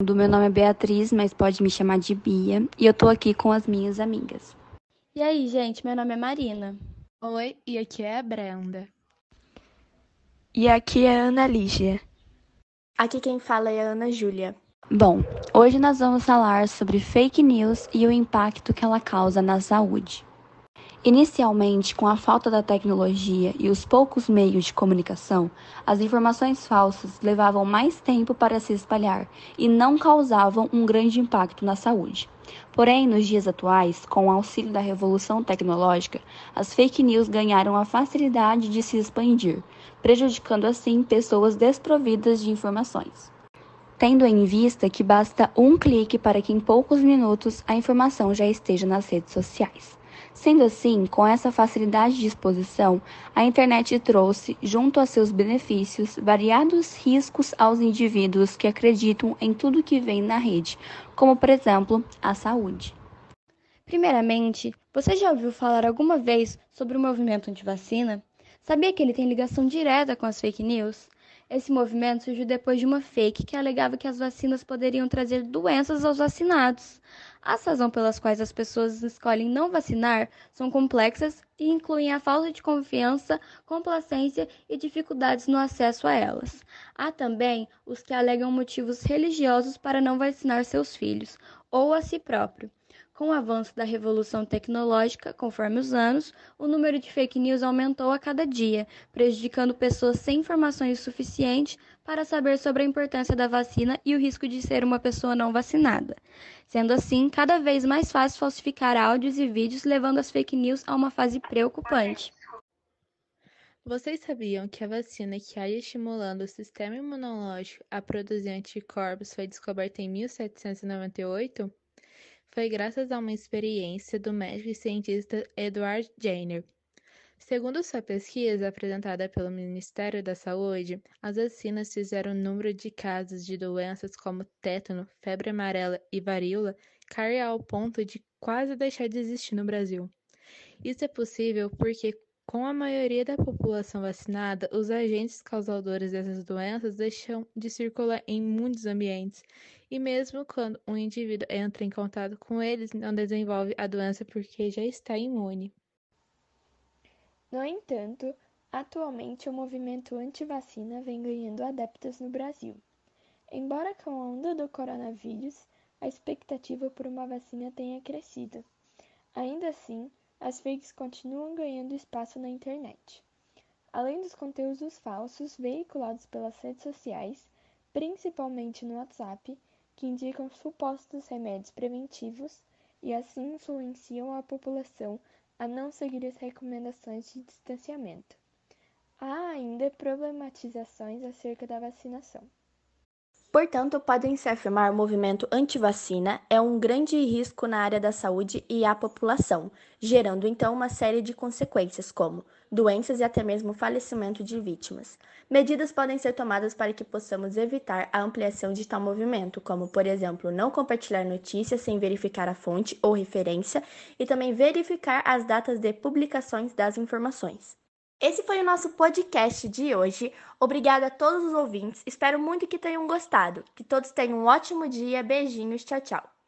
Meu nome é Beatriz, mas pode me chamar de Bia, e eu tô aqui com as minhas amigas. E aí, gente, meu nome é Marina. Oi, e aqui é a Brenda. E aqui é a Ana Lígia. Aqui quem fala é a Ana Júlia. Bom, hoje nós vamos falar sobre fake news e o impacto que ela causa na saúde. Inicialmente, com a falta da tecnologia e os poucos meios de comunicação, as informações falsas levavam mais tempo para se espalhar e não causavam um grande impacto na saúde. Porém, nos dias atuais, com o auxílio da revolução tecnológica, as fake news ganharam a facilidade de se expandir, prejudicando assim pessoas desprovidas de informações. Tendo em vista que basta um clique para que em poucos minutos a informação já esteja nas redes sociais. Sendo assim, com essa facilidade de exposição, a internet trouxe, junto a seus benefícios, variados riscos aos indivíduos que acreditam em tudo que vem na rede, como por exemplo a saúde. Primeiramente, você já ouviu falar alguma vez sobre o movimento antivacina? Sabia que ele tem ligação direta com as fake news? Esse movimento surgiu depois de uma fake que alegava que as vacinas poderiam trazer doenças aos vacinados. As razões pelas quais as pessoas escolhem não vacinar são complexas e incluem a falta de confiança, complacência e dificuldades no acesso a elas. Há também os que alegam motivos religiosos para não vacinar seus filhos ou a si próprio. Com o avanço da revolução tecnológica, conforme os anos, o número de fake news aumentou a cada dia, prejudicando pessoas sem informações suficientes para saber sobre a importância da vacina e o risco de ser uma pessoa não vacinada. Sendo assim, cada vez mais fácil falsificar áudios e vídeos, levando as fake news a uma fase preocupante. Vocês sabiam que a vacina que age estimulando o sistema imunológico a produzir anticorpos foi descoberta em 1798? foi graças a uma experiência do médico e cientista Edward Jenner. Segundo sua pesquisa apresentada pelo Ministério da Saúde, as vacinas fizeram o número de casos de doenças como tétano, febre amarela e varíola cair ao ponto de quase deixar de existir no Brasil. Isso é possível porque, com a maioria da população vacinada, os agentes causadores dessas doenças deixam de circular em muitos ambientes e mesmo quando um indivíduo entra em contato com eles, não desenvolve a doença porque já está imune. No entanto, atualmente o movimento anti-vacina vem ganhando adeptos no Brasil. Embora com a onda do coronavírus, a expectativa por uma vacina tenha crescido. Ainda assim, as fakes continuam ganhando espaço na internet. Além dos conteúdos falsos veiculados pelas redes sociais, principalmente no WhatsApp, que indicam supostos remédios preventivos e assim influenciam a população a não seguir as recomendações de distanciamento. Há ainda problematizações acerca da vacinação. Portanto, podem-se afirmar o movimento anti-vacina é um grande risco na área da saúde e à população, gerando então uma série de consequências, como doenças e até mesmo falecimento de vítimas. Medidas podem ser tomadas para que possamos evitar a ampliação de tal movimento, como, por exemplo, não compartilhar notícias sem verificar a fonte ou referência e também verificar as datas de publicações das informações. Esse foi o nosso podcast de hoje. Obrigada a todos os ouvintes. Espero muito que tenham gostado. Que todos tenham um ótimo dia. Beijinhos. Tchau, tchau.